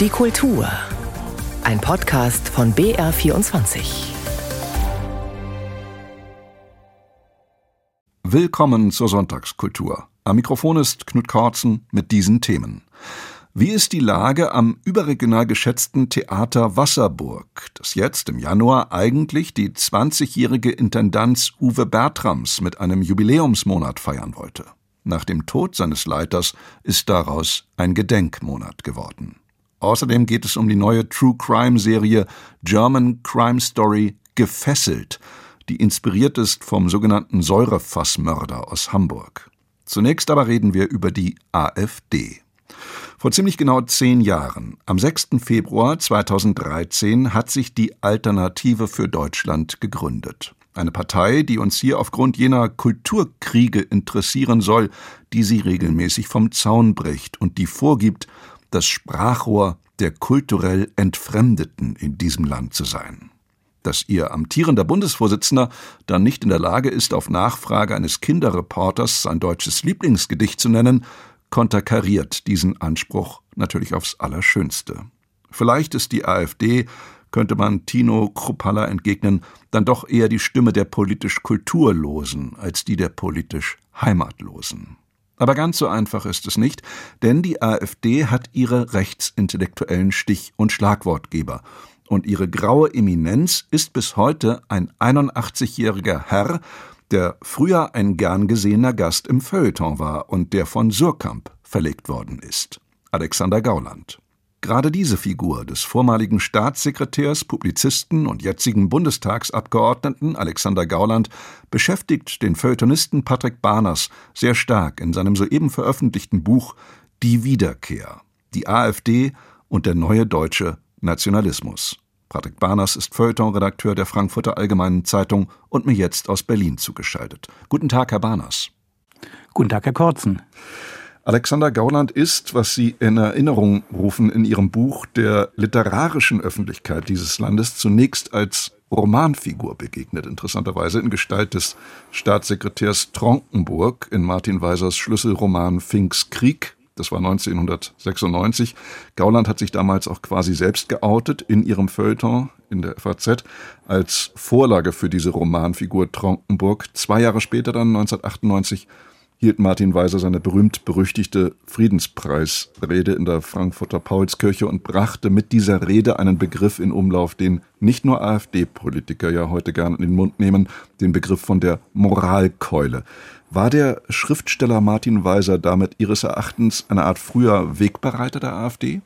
Die Kultur. Ein Podcast von BR24. Willkommen zur Sonntagskultur. Am Mikrofon ist Knut Kortzen mit diesen Themen. Wie ist die Lage am überregional geschätzten Theater Wasserburg, das jetzt im Januar eigentlich die 20-jährige Intendanz Uwe Bertrams mit einem Jubiläumsmonat feiern wollte? Nach dem Tod seines Leiters ist daraus ein Gedenkmonat geworden. Außerdem geht es um die neue True Crime Serie German Crime Story Gefesselt, die inspiriert ist vom sogenannten Säurefassmörder aus Hamburg. Zunächst aber reden wir über die AfD. Vor ziemlich genau zehn Jahren, am 6. Februar 2013, hat sich die Alternative für Deutschland gegründet. Eine Partei, die uns hier aufgrund jener Kulturkriege interessieren soll, die sie regelmäßig vom Zaun bricht und die vorgibt, das Sprachrohr der kulturell Entfremdeten in diesem Land zu sein. Dass ihr amtierender Bundesvorsitzender dann nicht in der Lage ist, auf Nachfrage eines Kinderreporters sein deutsches Lieblingsgedicht zu nennen, konterkariert diesen Anspruch natürlich aufs Allerschönste. Vielleicht ist die AfD, könnte man Tino Kruppalla entgegnen, dann doch eher die Stimme der politisch Kulturlosen als die der politisch Heimatlosen. Aber ganz so einfach ist es nicht, denn die AfD hat ihre rechtsintellektuellen Stich- und Schlagwortgeber. Und ihre graue Eminenz ist bis heute ein 81-jähriger Herr, der früher ein gern gesehener Gast im Feuilleton war und der von Surkamp verlegt worden ist. Alexander Gauland. Gerade diese Figur des vormaligen Staatssekretärs, Publizisten und jetzigen Bundestagsabgeordneten Alexander Gauland beschäftigt den Feuilletonisten Patrick Barners sehr stark in seinem soeben veröffentlichten Buch Die Wiederkehr. Die AfD und der neue deutsche Nationalismus. Patrick Barners ist Feuilleton-Redakteur der Frankfurter Allgemeinen Zeitung und mir jetzt aus Berlin zugeschaltet. Guten Tag, Herr Barners. Guten Tag, Herr Kortzen. Alexander Gauland ist, was Sie in Erinnerung rufen in Ihrem Buch, der literarischen Öffentlichkeit dieses Landes zunächst als Romanfigur begegnet, interessanterweise in Gestalt des Staatssekretärs Tronkenburg in Martin Weisers Schlüsselroman Finks Krieg. Das war 1996. Gauland hat sich damals auch quasi selbst geoutet in ihrem Feuilleton in der FAZ als Vorlage für diese Romanfigur Tronkenburg. Zwei Jahre später, dann 1998, hielt Martin Weiser seine berühmt-berüchtigte Friedenspreisrede in der Frankfurter Paulskirche und brachte mit dieser Rede einen Begriff in Umlauf, den nicht nur AfD-Politiker ja heute gern in den Mund nehmen, den Begriff von der Moralkeule. War der Schriftsteller Martin Weiser damit Ihres Erachtens eine Art früher Wegbereiter der AfD?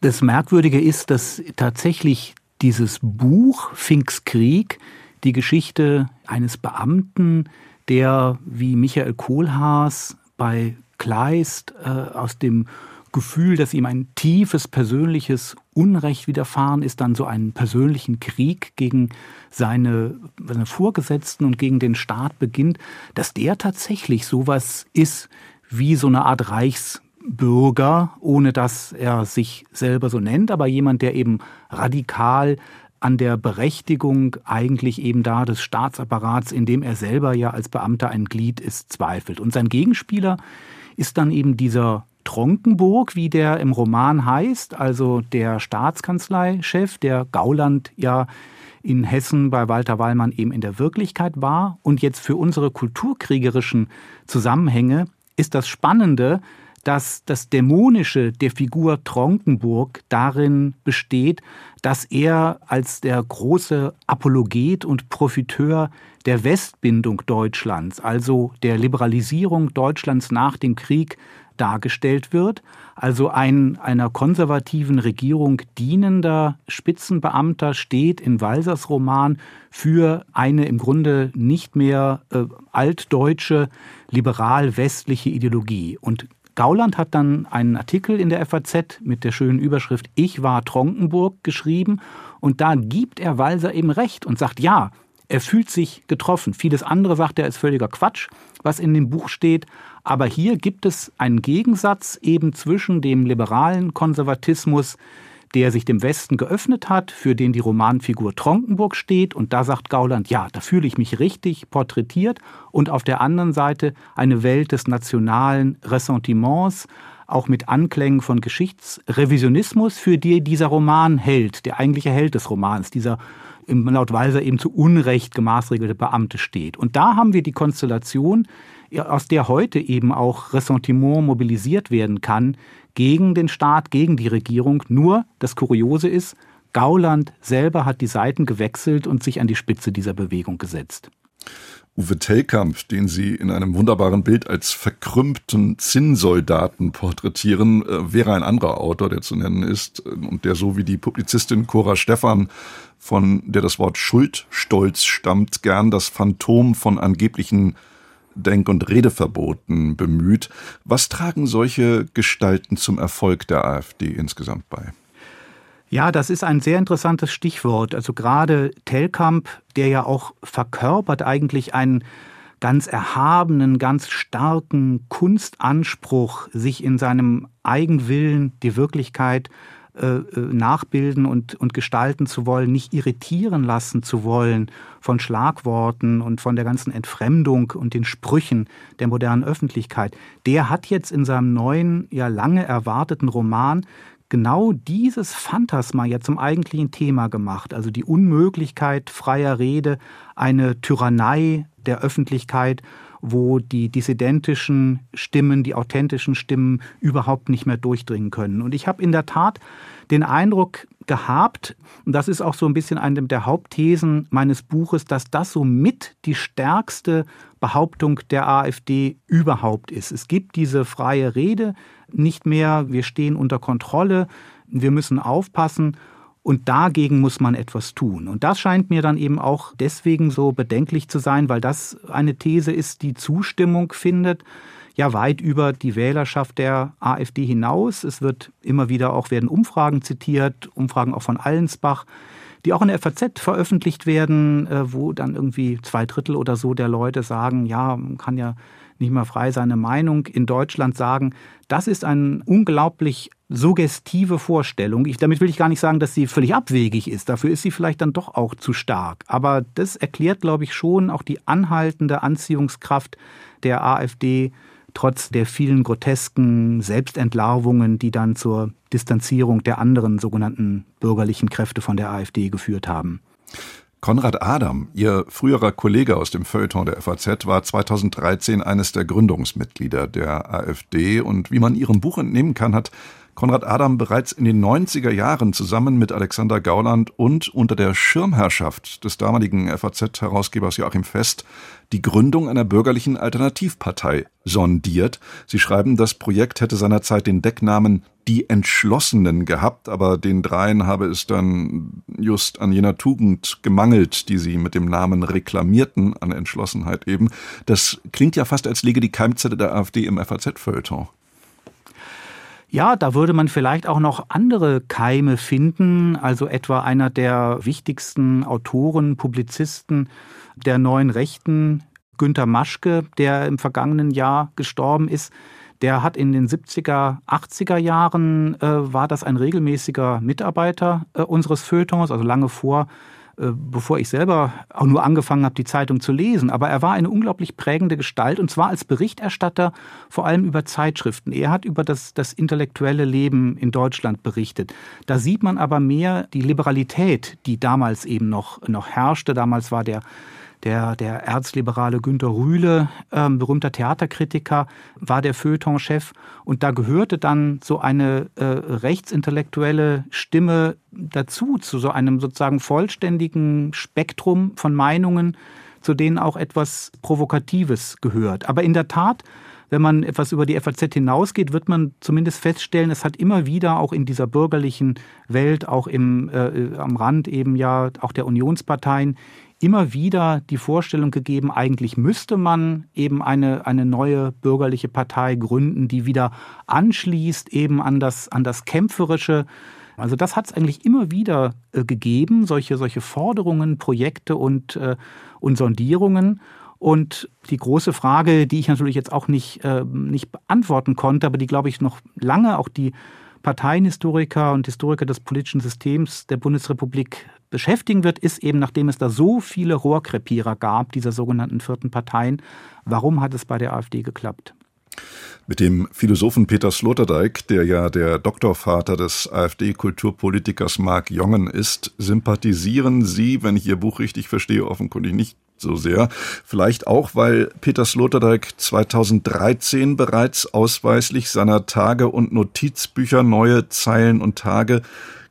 Das Merkwürdige ist, dass tatsächlich dieses Buch Finks Krieg die Geschichte eines Beamten der wie Michael Kohlhaas bei Kleist äh, aus dem Gefühl, dass ihm ein tiefes persönliches Unrecht widerfahren ist, dann so einen persönlichen Krieg gegen seine, seine Vorgesetzten und gegen den Staat beginnt, dass der tatsächlich sowas ist wie so eine Art Reichsbürger, ohne dass er sich selber so nennt, aber jemand, der eben radikal an der Berechtigung eigentlich eben da des Staatsapparats, in dem er selber ja als Beamter ein Glied ist, zweifelt. Und sein Gegenspieler ist dann eben dieser Tronkenburg, wie der im Roman heißt, also der Staatskanzleichef, der Gauland ja in Hessen bei Walter Wallmann eben in der Wirklichkeit war. Und jetzt für unsere kulturkriegerischen Zusammenhänge ist das Spannende, dass das Dämonische der Figur Tronkenburg darin besteht, dass er als der große Apologet und Profiteur der Westbindung Deutschlands, also der Liberalisierung Deutschlands nach dem Krieg, dargestellt wird, also ein einer konservativen Regierung dienender Spitzenbeamter steht in Walsers Roman für eine im Grunde nicht mehr äh, altdeutsche liberal-westliche Ideologie. Und Gauland hat dann einen Artikel in der FAZ mit der schönen Überschrift Ich war Tronkenburg geschrieben und da gibt er Walser eben recht und sagt, ja, er fühlt sich getroffen. Vieles andere sagt er ist völliger Quatsch, was in dem Buch steht. Aber hier gibt es einen Gegensatz eben zwischen dem liberalen Konservatismus, der sich dem Westen geöffnet hat, für den die Romanfigur Tronkenburg steht. Und da sagt Gauland, ja, da fühle ich mich richtig porträtiert. Und auf der anderen Seite eine Welt des nationalen Ressentiments, auch mit Anklängen von Geschichtsrevisionismus, für die dieser Roman hält, der eigentliche Held des Romans, dieser laut Walser eben zu Unrecht gemaßregelte Beamte steht. Und da haben wir die Konstellation, aus der heute eben auch Ressentiment mobilisiert werden kann gegen den Staat, gegen die Regierung. Nur das Kuriose ist, Gauland selber hat die Seiten gewechselt und sich an die Spitze dieser Bewegung gesetzt. Uwe Tellkamp, den Sie in einem wunderbaren Bild als verkrümmten Zinnsoldaten porträtieren, äh, wäre ein anderer Autor, der zu nennen ist äh, und der so wie die Publizistin Cora Stephan, von der das Wort Schuldstolz stammt, gern das Phantom von angeblichen Denk- und Redeverboten bemüht. Was tragen solche Gestalten zum Erfolg der AfD insgesamt bei? Ja, das ist ein sehr interessantes Stichwort. Also gerade Telkamp, der ja auch verkörpert eigentlich einen ganz erhabenen, ganz starken Kunstanspruch, sich in seinem Eigenwillen die Wirklichkeit äh, äh, nachbilden und, und gestalten zu wollen, nicht irritieren lassen zu wollen von Schlagworten und von der ganzen Entfremdung und den Sprüchen der modernen Öffentlichkeit. Der hat jetzt in seinem neuen, ja lange erwarteten Roman genau dieses Phantasma ja zum eigentlichen Thema gemacht, also die Unmöglichkeit freier Rede, eine Tyrannei der Öffentlichkeit, wo die dissidentischen Stimmen, die authentischen Stimmen überhaupt nicht mehr durchdringen können. Und ich habe in der Tat den Eindruck gehabt, und das ist auch so ein bisschen eine der Hauptthesen meines Buches, dass das so mit die stärkste Behauptung der AfD überhaupt ist. Es gibt diese freie Rede nicht mehr, wir stehen unter Kontrolle, wir müssen aufpassen und dagegen muss man etwas tun. Und das scheint mir dann eben auch deswegen so bedenklich zu sein, weil das eine These ist, die Zustimmung findet, ja weit über die Wählerschaft der AfD hinaus. Es wird immer wieder auch werden Umfragen zitiert, Umfragen auch von Allensbach, die auch in der FAZ veröffentlicht werden, äh, wo dann irgendwie zwei Drittel oder so der Leute sagen, ja, man kann ja nicht mehr frei seine Meinung in Deutschland sagen. Das ist eine unglaublich suggestive Vorstellung. Ich, damit will ich gar nicht sagen, dass sie völlig abwegig ist. Dafür ist sie vielleicht dann doch auch zu stark. Aber das erklärt, glaube ich, schon auch die anhaltende Anziehungskraft der AfD trotz der vielen grotesken Selbstentlarvungen, die dann zur Distanzierung der anderen sogenannten bürgerlichen Kräfte von der AfD geführt haben. Konrad Adam, Ihr früherer Kollege aus dem Feuilleton der FAZ, war 2013 eines der Gründungsmitglieder der AfD und wie man Ihrem Buch entnehmen kann, hat Konrad Adam bereits in den 90er Jahren zusammen mit Alexander Gauland und unter der Schirmherrschaft des damaligen FAZ-Herausgebers Joachim Fest die Gründung einer bürgerlichen Alternativpartei sondiert. Sie schreiben, das Projekt hätte seinerzeit den Decknamen Die Entschlossenen gehabt, aber den dreien habe es dann just an jener Tugend gemangelt, die sie mit dem Namen reklamierten, an Entschlossenheit eben. Das klingt ja fast, als läge die Keimzelle der AfD im FAZ-Feuilleton. Ja, da würde man vielleicht auch noch andere Keime finden, also etwa einer der wichtigsten Autoren, Publizisten der neuen Rechten, Günter Maschke, der im vergangenen Jahr gestorben ist. Der hat in den 70er, 80er Jahren, äh, war das ein regelmäßiger Mitarbeiter äh, unseres Feuilletons, also lange vor bevor ich selber auch nur angefangen habe, die Zeitung zu lesen. Aber er war eine unglaublich prägende Gestalt und zwar als Berichterstatter vor allem über Zeitschriften. Er hat über das, das intellektuelle Leben in Deutschland berichtet. Da sieht man aber mehr die Liberalität, die damals eben noch, noch herrschte. Damals war der der, der erzliberale Günter Rühle, ähm, berühmter Theaterkritiker, war der Feuilleton-Chef. Und da gehörte dann so eine äh, rechtsintellektuelle Stimme dazu, zu so einem sozusagen vollständigen Spektrum von Meinungen, zu denen auch etwas Provokatives gehört. Aber in der Tat, wenn man etwas über die FAZ hinausgeht, wird man zumindest feststellen, es hat immer wieder auch in dieser bürgerlichen Welt, auch im, äh, am Rand eben ja auch der Unionsparteien, immer wieder die Vorstellung gegeben, eigentlich müsste man eben eine, eine neue bürgerliche Partei gründen, die wieder anschließt eben an das, an das Kämpferische. Also das hat es eigentlich immer wieder äh, gegeben, solche, solche Forderungen, Projekte und, äh, und Sondierungen. Und die große Frage, die ich natürlich jetzt auch nicht, äh, nicht beantworten konnte, aber die, glaube ich, noch lange auch die Parteienhistoriker und Historiker des politischen Systems der Bundesrepublik beschäftigen wird, ist eben, nachdem es da so viele Rohrkrepierer gab, dieser sogenannten vierten Parteien, warum hat es bei der AfD geklappt? Mit dem Philosophen Peter Sloterdijk, der ja der Doktorvater des AfD-Kulturpolitikers Mark Jongen ist, sympathisieren Sie, wenn ich Ihr Buch richtig verstehe, offenkundig nicht so sehr. Vielleicht auch, weil Peter Sloterdijk 2013 bereits ausweislich seiner Tage und Notizbücher neue Zeilen und Tage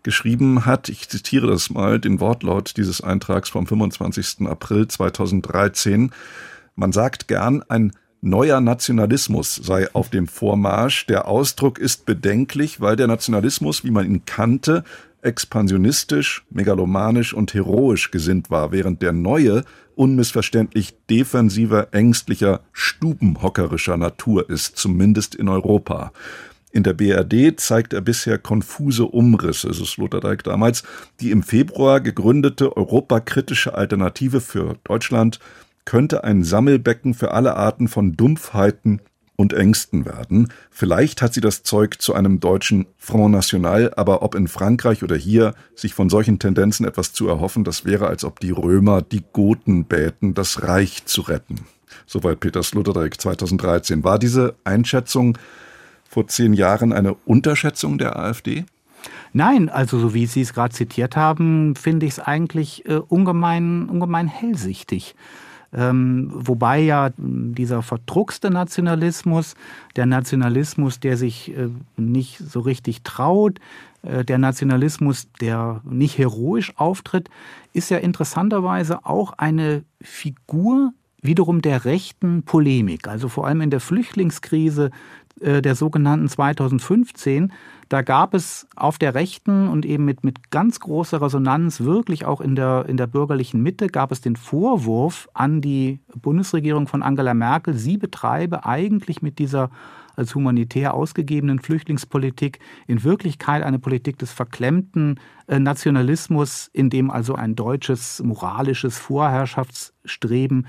geschrieben hat. Ich zitiere das mal, den Wortlaut dieses Eintrags vom 25. April 2013. Man sagt gern, ein neuer Nationalismus sei auf dem Vormarsch. Der Ausdruck ist bedenklich, weil der Nationalismus, wie man ihn kannte, expansionistisch, megalomanisch und heroisch gesinnt war, während der neue unmissverständlich defensiver, ängstlicher, stubenhockerischer Natur ist, zumindest in Europa. In der BRD zeigt er bisher konfuse Umrisse, so Sloterdijk damals. Die im Februar gegründete europakritische Alternative für Deutschland könnte ein Sammelbecken für alle Arten von Dumpfheiten und Ängsten werden. Vielleicht hat sie das Zeug zu einem deutschen Front National, aber ob in Frankreich oder hier sich von solchen Tendenzen etwas zu erhoffen, das wäre, als ob die Römer die Goten bäten, das Reich zu retten. Soweit Peter Sloterdijk 2013. War diese Einschätzung vor zehn Jahren eine Unterschätzung der AfD? Nein, also so wie Sie es gerade zitiert haben, finde ich es eigentlich äh, ungemein, ungemein hellsichtig. Ähm, wobei ja dieser verdruckste Nationalismus, der Nationalismus, der sich äh, nicht so richtig traut, äh, der Nationalismus, der nicht heroisch auftritt, ist ja interessanterweise auch eine Figur wiederum der rechten Polemik. Also vor allem in der Flüchtlingskrise äh, der sogenannten 2015 da gab es auf der Rechten und eben mit, mit ganz großer Resonanz, wirklich auch in der, in der bürgerlichen Mitte, gab es den Vorwurf an die Bundesregierung von Angela Merkel, sie betreibe eigentlich mit dieser als humanitär ausgegebenen Flüchtlingspolitik in Wirklichkeit eine Politik des verklemmten äh, Nationalismus, in dem also ein deutsches moralisches Vorherrschaftsstreben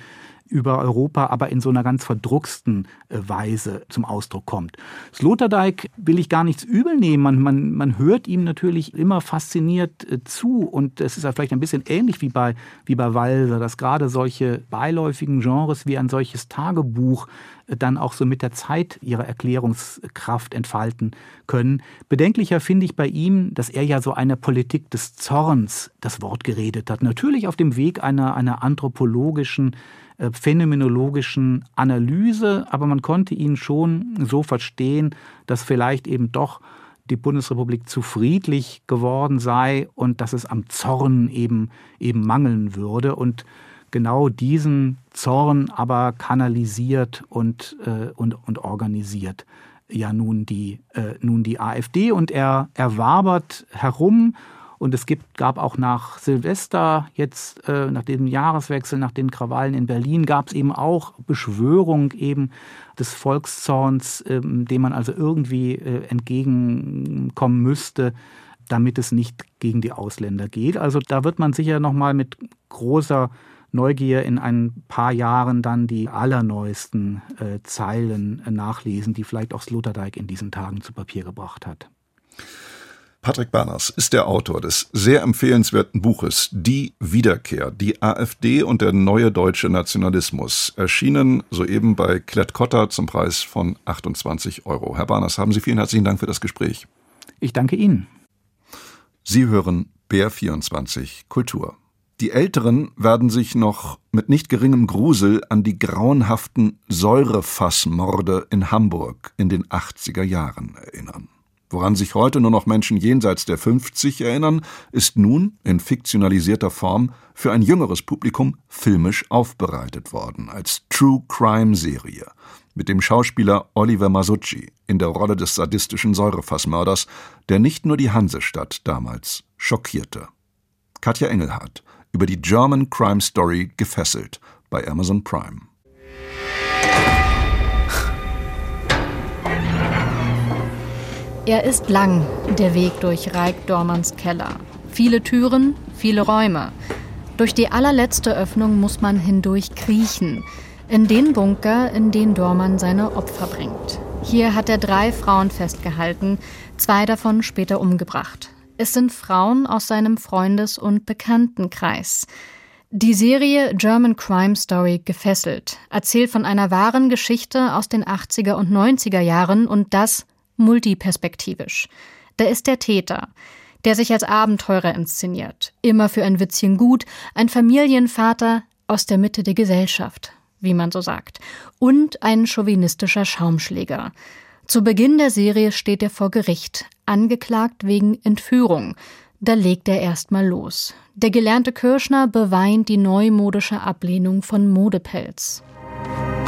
über Europa, aber in so einer ganz verdrucksten äh, Weise zum Ausdruck kommt. Sloterdijk will ich gar nichts übel nehmen. Man, man, man hört ihm natürlich immer fasziniert äh, zu und es ist ja vielleicht ein bisschen ähnlich wie bei, wie bei Walser, dass gerade solche beiläufigen Genres wie ein solches Tagebuch äh, dann auch so mit der Zeit ihre Erklärungskraft entfalten können. Bedenklicher finde ich bei ihm, dass er ja so eine Politik des Zorns das Wort geredet hat. Natürlich auf dem Weg einer, einer anthropologischen phänomenologischen Analyse, aber man konnte ihn schon so verstehen, dass vielleicht eben doch die Bundesrepublik zu friedlich geworden sei und dass es am Zorn eben, eben mangeln würde. Und genau diesen Zorn aber kanalisiert und, äh, und, und organisiert ja nun die, äh, nun die AfD. Und er, er wabert herum und es gibt, gab auch nach Silvester, jetzt äh, nach dem Jahreswechsel, nach den Krawallen in Berlin, gab es eben auch Beschwörung eben des Volkszorns, äh, dem man also irgendwie äh, entgegenkommen müsste, damit es nicht gegen die Ausländer geht. Also da wird man sicher nochmal mit großer Neugier in ein paar Jahren dann die allerneuesten äh, Zeilen äh, nachlesen, die vielleicht auch Sloterdijk in diesen Tagen zu Papier gebracht hat. Patrick Berners ist der Autor des sehr empfehlenswerten Buches Die Wiederkehr, die AfD und der neue deutsche Nationalismus, erschienen soeben bei Klett-Cotta zum Preis von 28 Euro. Herr Berners, haben Sie vielen herzlichen Dank für das Gespräch. Ich danke Ihnen. Sie hören BR24 Kultur. Die Älteren werden sich noch mit nicht geringem Grusel an die grauenhaften Säurefassmorde in Hamburg in den 80er Jahren erinnern. Woran sich heute nur noch Menschen jenseits der 50 erinnern, ist nun in fiktionalisierter Form für ein jüngeres Publikum filmisch aufbereitet worden als True Crime Serie mit dem Schauspieler Oliver Masucci in der Rolle des sadistischen Säurefassmörders, der nicht nur die Hansestadt damals schockierte. Katja Engelhardt über die German Crime Story gefesselt bei Amazon Prime. Er ist lang, der Weg durch Reik Dormans Keller. Viele Türen, viele Räume. Durch die allerletzte Öffnung muss man hindurch kriechen. In den Bunker, in den Dorman seine Opfer bringt. Hier hat er drei Frauen festgehalten, zwei davon später umgebracht. Es sind Frauen aus seinem Freundes- und Bekanntenkreis. Die Serie German Crime Story Gefesselt erzählt von einer wahren Geschichte aus den 80er und 90er Jahren und das multiperspektivisch. Da ist der Täter, der sich als Abenteurer inszeniert, immer für ein Witzchen gut, ein Familienvater aus der Mitte der Gesellschaft, wie man so sagt, und ein chauvinistischer Schaumschläger. Zu Beginn der Serie steht er vor Gericht, angeklagt wegen Entführung. Da legt er erstmal los. Der gelernte Kirschner beweint die neumodische Ablehnung von Modepelz.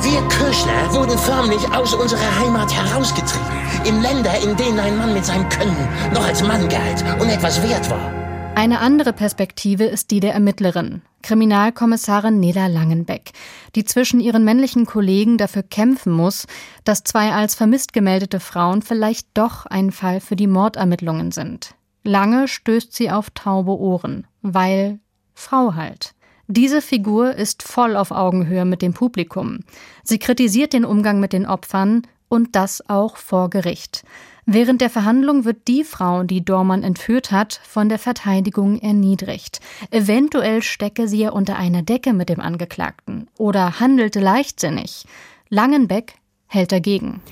Wir Kirschner wurden förmlich aus unserer Heimat herausgetrieben. In Länder, in denen ein Mann mit seinem Können noch als Mann galt und etwas wert war. Eine andere Perspektive ist die der Ermittlerin, Kriminalkommissarin Nela Langenbeck, die zwischen ihren männlichen Kollegen dafür kämpfen muss, dass zwei als vermisst gemeldete Frauen vielleicht doch ein Fall für die Mordermittlungen sind. Lange stößt sie auf taube Ohren, weil Frau halt. Diese Figur ist voll auf Augenhöhe mit dem Publikum. Sie kritisiert den Umgang mit den Opfern und das auch vor Gericht. Während der Verhandlung wird die Frau, die Dormann entführt hat, von der Verteidigung erniedrigt. Eventuell stecke sie ja unter einer Decke mit dem Angeklagten oder handelte leichtsinnig. Langenbeck hält dagegen.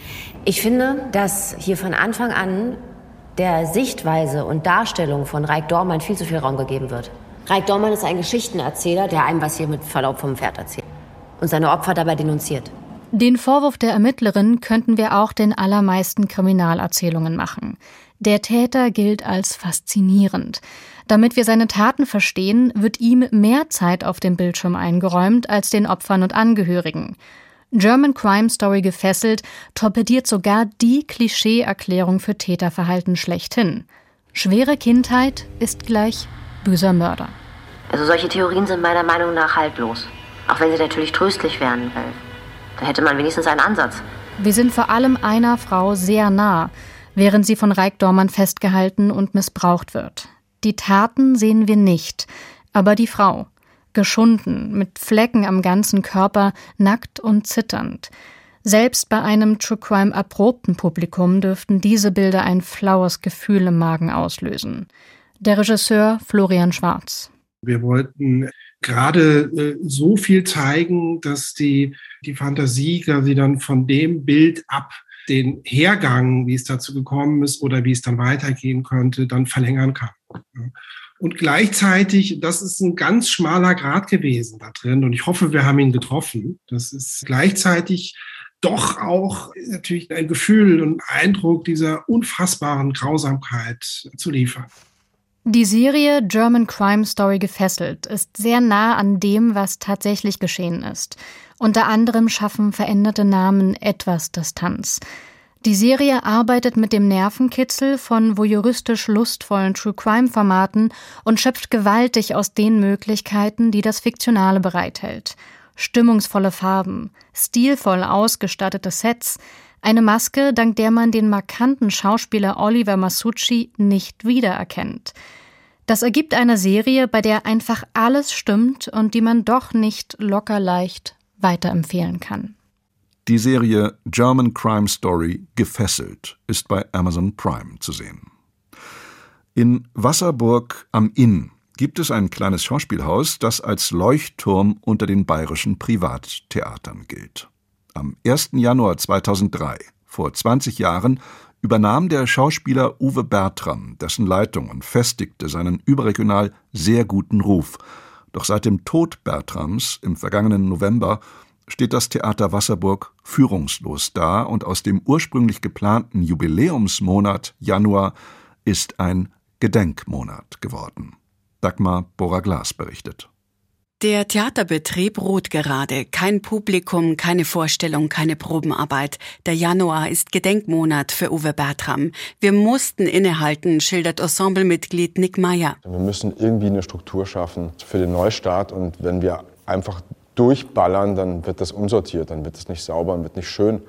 Ich finde, dass hier von Anfang an der Sichtweise und Darstellung von Reik Dormann viel zu viel Raum gegeben wird. Reik Dormann ist ein Geschichtenerzähler, der einem was hier mit Verlaub vom Pferd erzählt und seine Opfer dabei denunziert. Den Vorwurf der Ermittlerin könnten wir auch den allermeisten Kriminalerzählungen machen. Der Täter gilt als faszinierend. Damit wir seine Taten verstehen, wird ihm mehr Zeit auf dem Bildschirm eingeräumt als den Opfern und Angehörigen. German Crime Story gefesselt torpediert sogar die Klischee-Erklärung für Täterverhalten schlechthin. Schwere Kindheit ist gleich böser Mörder. Also solche Theorien sind meiner Meinung nach haltlos. Auch wenn sie natürlich tröstlich wären, weil dann hätte man wenigstens einen Ansatz. Wir sind vor allem einer Frau sehr nah, während sie von Reik Dormann festgehalten und missbraucht wird. Die Taten sehen wir nicht, aber die Frau geschunden, mit Flecken am ganzen Körper, nackt und zitternd. Selbst bei einem True Crime erprobten Publikum dürften diese Bilder ein flaues Gefühl im Magen auslösen. Der Regisseur Florian Schwarz. Wir wollten gerade äh, so viel zeigen, dass die, die Fantasie quasi dann von dem Bild ab den Hergang, wie es dazu gekommen ist oder wie es dann weitergehen könnte, dann verlängern kann. Und gleichzeitig, das ist ein ganz schmaler Grad gewesen da drin. Und ich hoffe, wir haben ihn getroffen. Das ist gleichzeitig doch auch natürlich ein Gefühl und Eindruck dieser unfassbaren Grausamkeit zu liefern. Die Serie German Crime Story gefesselt ist sehr nah an dem, was tatsächlich geschehen ist. Unter anderem schaffen veränderte Namen etwas Distanz. Die Serie arbeitet mit dem Nervenkitzel von voyeuristisch lustvollen True Crime Formaten und schöpft gewaltig aus den Möglichkeiten, die das Fiktionale bereithält. Stimmungsvolle Farben, stilvoll ausgestattete Sets, eine Maske, dank der man den markanten Schauspieler Oliver Masucci nicht wiedererkennt. Das ergibt eine Serie, bei der einfach alles stimmt und die man doch nicht locker leicht weiterempfehlen kann. Die Serie German Crime Story Gefesselt ist bei Amazon Prime zu sehen. In Wasserburg am Inn gibt es ein kleines Schauspielhaus, das als Leuchtturm unter den bayerischen Privattheatern gilt. Am 1. Januar 2003, vor 20 Jahren, übernahm der Schauspieler Uwe Bertram dessen Leitung und festigte seinen überregional sehr guten Ruf. Doch seit dem Tod Bertrams im vergangenen November steht das Theater Wasserburg führungslos da und aus dem ursprünglich geplanten Jubiläumsmonat Januar ist ein Gedenkmonat geworden. Dagmar Bora-Glas berichtet. Der Theaterbetrieb ruht gerade. Kein Publikum, keine Vorstellung, keine Probenarbeit. Der Januar ist Gedenkmonat für Uwe Bertram. Wir mussten innehalten, schildert Ensemblemitglied Nick Meyer. Wir müssen irgendwie eine Struktur schaffen für den Neustart. Und wenn wir einfach durchballern, dann wird das umsortiert, dann wird es nicht sauber und wird nicht schön.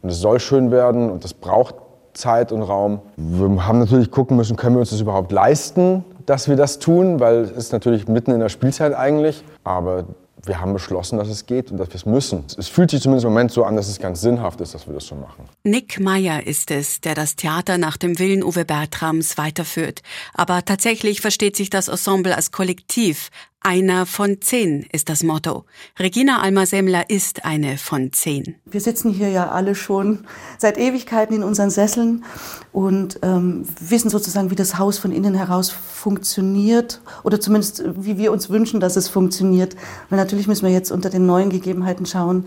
Und es soll schön werden und das braucht Zeit und Raum. Wir haben natürlich gucken müssen, können wir uns das überhaupt leisten, dass wir das tun, weil es ist natürlich mitten in der Spielzeit eigentlich. Aber wir haben beschlossen, dass es geht und dass wir es müssen. Es fühlt sich zumindest im Moment so an, dass es ganz sinnhaft ist, dass wir das so machen. Nick Meyer ist es, der das Theater nach dem Willen Uwe Bertrams weiterführt. Aber tatsächlich versteht sich das Ensemble als Kollektiv. Einer von zehn ist das Motto. Regina Almer-Semmler ist eine von zehn. Wir sitzen hier ja alle schon seit Ewigkeiten in unseren Sesseln und ähm, wissen sozusagen, wie das Haus von innen heraus funktioniert oder zumindest wie wir uns wünschen, dass es funktioniert. Weil natürlich müssen wir jetzt unter den neuen Gegebenheiten schauen,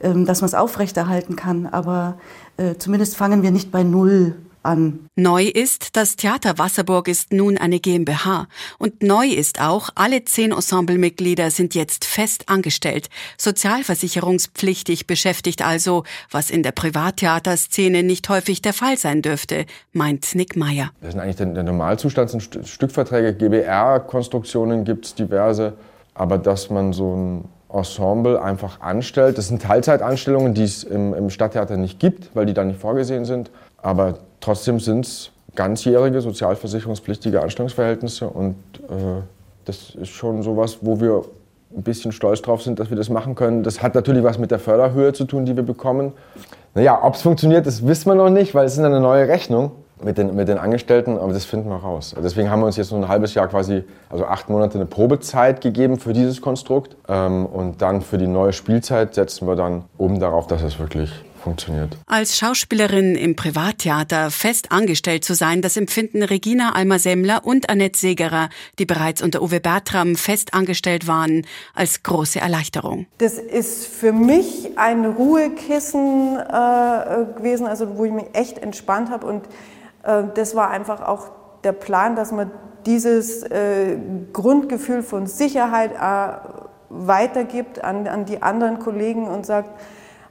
ähm, dass man es aufrechterhalten kann. Aber äh, zumindest fangen wir nicht bei Null an. Neu ist, das Theater Wasserburg ist nun eine GmbH. Und neu ist auch, alle zehn Ensemblemitglieder sind jetzt fest angestellt, sozialversicherungspflichtig beschäftigt also, was in der Privattheaterszene nicht häufig der Fall sein dürfte, meint Nick Meyer. Das ist eigentlich der, der Normalzustand, sind Stückverträge, GBR-Konstruktionen gibt es diverse, aber dass man so ein Ensemble einfach anstellt. Das sind Teilzeitanstellungen, die es im, im Stadttheater nicht gibt, weil die da nicht vorgesehen sind. Aber trotzdem sind es ganzjährige sozialversicherungspflichtige Anstellungsverhältnisse und äh, das ist schon sowas, wo wir ein bisschen stolz drauf sind, dass wir das machen können. Das hat natürlich was mit der Förderhöhe zu tun, die wir bekommen. Naja, ob es funktioniert, das wissen wir noch nicht, weil es ist eine neue Rechnung mit den, mit den Angestellten, aber das finden wir raus. Deswegen haben wir uns jetzt nur ein halbes Jahr quasi, also acht Monate eine Probezeit gegeben für dieses Konstrukt. Ähm, und dann für die neue Spielzeit setzen wir dann oben darauf, dass es wirklich funktioniert. Als Schauspielerin im Privattheater fest angestellt zu sein, das empfinden Regina Almer-Semmler und Annette Segerer, die bereits unter Uwe Bertram fest angestellt waren, als große Erleichterung. Das ist für mich ein Ruhekissen äh, gewesen, also wo ich mich echt entspannt habe und äh, das war einfach auch der Plan, dass man dieses äh, Grundgefühl von Sicherheit äh, weitergibt an, an die anderen Kollegen und sagt,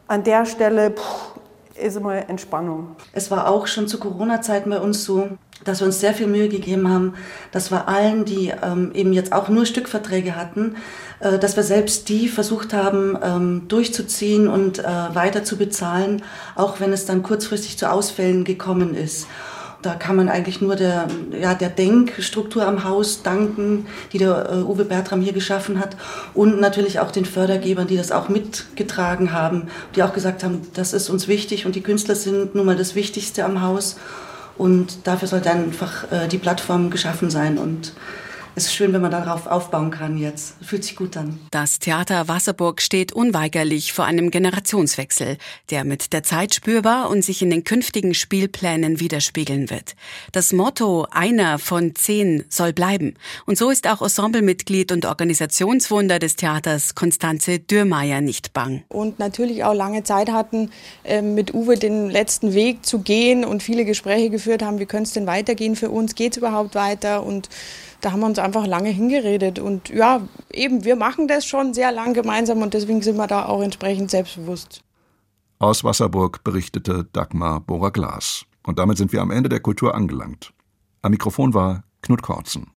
an der Stelle pff, ist immer Entspannung. Es war auch schon zu Corona-Zeiten bei uns so, dass wir uns sehr viel Mühe gegeben haben, dass wir allen, die ähm, eben jetzt auch nur Stückverträge hatten, äh, dass wir selbst die versucht haben ähm, durchzuziehen und äh, weiter zu bezahlen, auch wenn es dann kurzfristig zu Ausfällen gekommen ist. Da kann man eigentlich nur der, ja, der Denkstruktur am Haus danken, die der äh, Uwe Bertram hier geschaffen hat. Und natürlich auch den Fördergebern, die das auch mitgetragen haben, die auch gesagt haben, das ist uns wichtig und die Künstler sind nun mal das Wichtigste am Haus. Und dafür sollte einfach äh, die Plattform geschaffen sein. Und es ist schön, wenn man darauf aufbauen kann jetzt. Fühlt sich gut an. Das Theater Wasserburg steht unweigerlich vor einem Generationswechsel, der mit der Zeit spürbar und sich in den künftigen Spielplänen widerspiegeln wird. Das Motto einer von zehn soll bleiben. Und so ist auch Ensemblemitglied und Organisationswunder des Theaters Konstanze Dürrmeier nicht bang. Und natürlich auch lange Zeit hatten, ähm, mit Uwe den letzten Weg zu gehen und viele Gespräche geführt haben, wie könnte es denn weitergehen für uns, geht es überhaupt weiter und da haben wir uns einfach lange hingeredet. Und ja, eben, wir machen das schon sehr lang gemeinsam und deswegen sind wir da auch entsprechend selbstbewusst. Aus Wasserburg berichtete Dagmar Bohrer-Glas. Und damit sind wir am Ende der Kultur angelangt. Am Mikrofon war Knut Korzen.